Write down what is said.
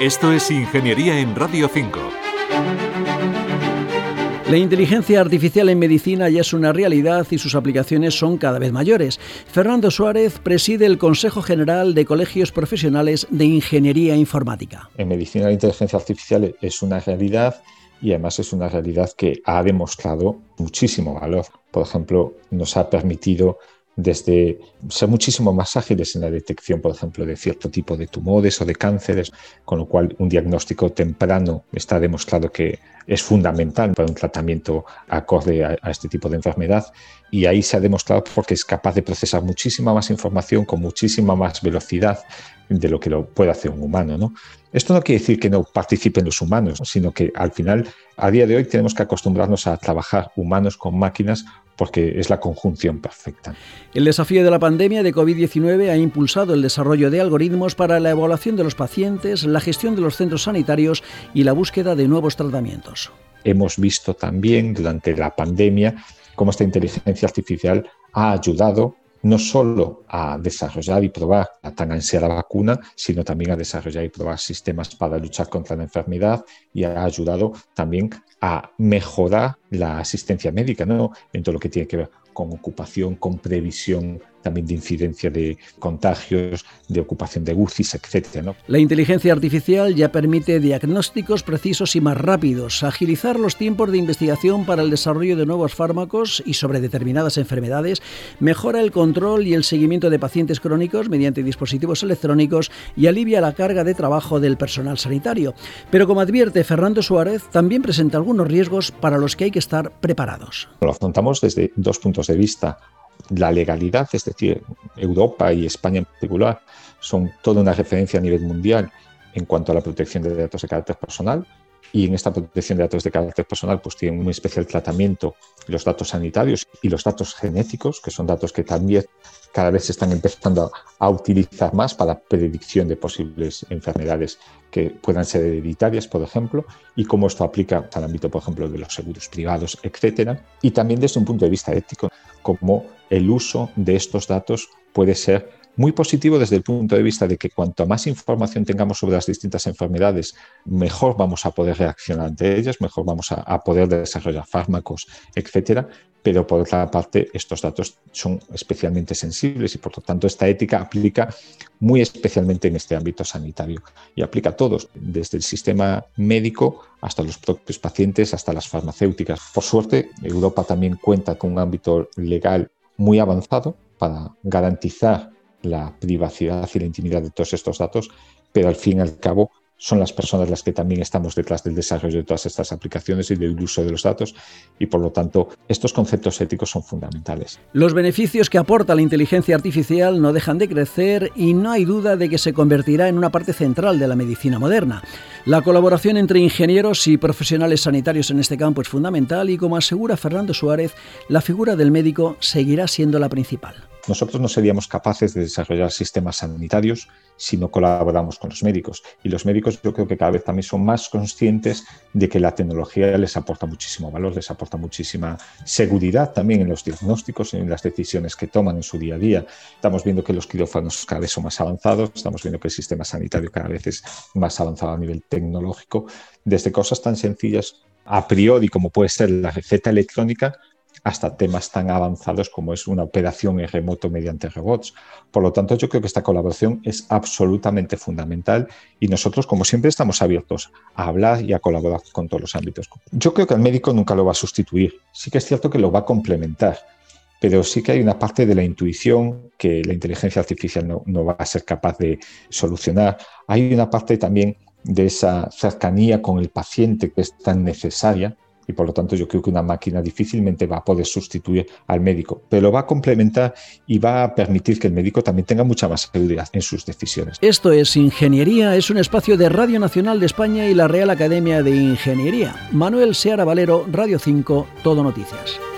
Esto es Ingeniería en Radio 5. La inteligencia artificial en medicina ya es una realidad y sus aplicaciones son cada vez mayores. Fernando Suárez preside el Consejo General de Colegios Profesionales de Ingeniería Informática. En medicina la inteligencia artificial es una realidad y además es una realidad que ha demostrado muchísimo valor. Por ejemplo, nos ha permitido desde ser muchísimo más ágiles en la detección, por ejemplo, de cierto tipo de tumores o de cánceres, con lo cual un diagnóstico temprano está demostrado que es fundamental para un tratamiento acorde a, este tipo de enfermedad y ahí se ha demostrado porque es capaz de procesar muchísima más información con muchísima más velocidad de lo que lo puede hacer un humano. ¿no? Esto no quiere decir que no participen los humanos, sino que al final, a día de hoy, tenemos que acostumbrarnos a trabajar humanos con máquinas porque es la conjunción perfecta. El desafío de la pandemia de COVID-19 ha impulsado el desarrollo de algoritmos para la evaluación de los pacientes, la gestión de los centros sanitarios y la búsqueda de nuevos tratamientos. Hemos visto también durante la pandemia cómo esta inteligencia artificial ha ayudado no solo a desarrollar y probar la tan ansiada vacuna, sino también a desarrollar y probar sistemas para luchar contra la enfermedad y ha ayudado también a mejorar la asistencia médica, ¿no? En todo lo que tiene que ver con ocupación, con previsión también de incidencia de contagios, de ocupación de UCIs, etc. La inteligencia artificial ya permite diagnósticos precisos y más rápidos, agilizar los tiempos de investigación para el desarrollo de nuevos fármacos y sobre determinadas enfermedades, mejora el control y el seguimiento de pacientes crónicos mediante dispositivos electrónicos y alivia la carga de trabajo del personal sanitario. Pero como advierte Fernando Suárez, también presenta algunos riesgos para los que hay que estar preparados. Lo afrontamos desde dos puntos de vista la legalidad, es decir, Europa y España en particular, son toda una referencia a nivel mundial en cuanto a la protección de datos de carácter personal. Y en esta protección de datos de carácter personal, pues tienen un especial tratamiento los datos sanitarios y los datos genéticos, que son datos que también cada vez se están empezando a, utilizar más para predicción de posibles enfermedades que puedan ser hereditarias, por ejemplo, y cómo esto aplica al ámbito, por ejemplo, de los seguros privados, etcétera. Y también desde un punto de vista ético, cómo el uso de estos datos puede ser muy positivo desde el punto de vista de que cuanto más información tengamos sobre las distintas enfermedades, mejor vamos a poder reaccionar ante ellas, mejor vamos a, poder desarrollar fármacos, etcétera. Pero por otra parte, estos datos son especialmente sensibles y por lo tanto esta ética aplica muy especialmente en este ámbito sanitario y aplica a todos, desde el sistema médico hasta los propios pacientes, hasta las farmacéuticas. Por suerte, Europa también cuenta con un ámbito legal muy avanzado para garantizar la privacidad y la intimidad de todos estos datos, pero al fin y al cabo son las personas las que también estamos detrás del desarrollo de todas estas aplicaciones y del uso de los datos y por lo tanto estos conceptos éticos son fundamentales. Los beneficios que aporta la inteligencia artificial no dejan de crecer y no hay duda de que se convertirá en una parte central de la medicina moderna. La colaboración entre ingenieros y profesionales sanitarios en este campo es fundamental y como asegura Fernando Suárez, la figura del médico seguirá siendo la principal. Nosotros no seríamos capaces de desarrollar sistemas sanitarios si no colaboramos con los médicos. Y los médicos yo creo que cada vez también son más conscientes de que la tecnología les aporta muchísimo valor, les aporta muchísima seguridad también en los diagnósticos, y en las decisiones que toman en su día a día. Estamos viendo que los quirófanos cada vez son más avanzados, estamos viendo que el sistema sanitario cada vez es más avanzado a nivel tecnológico, desde cosas tan sencillas a priori como puede ser la receta electrónica hasta temas tan avanzados como es una operación en remoto mediante robots. Por lo tanto, yo creo que esta colaboración es absolutamente fundamental y nosotros, como siempre, estamos abiertos a hablar y a colaborar con todos los ámbitos. Yo creo que el médico nunca lo va a sustituir. Sí que es cierto que lo va a complementar, pero sí que hay una parte de la intuición que la inteligencia artificial no, no va a ser capaz de solucionar. Hay una parte también de esa cercanía con el paciente que es tan necesaria y por lo tanto yo creo que una máquina difícilmente va a poder sustituir al médico, pero lo va a complementar y va a permitir que el médico también tenga mucha más seguridad en sus decisiones. Esto es Ingeniería, es un espacio de Radio Nacional de España y la Real Academia de Ingeniería. Manuel Seara Valero, Radio 5, Todo Noticias.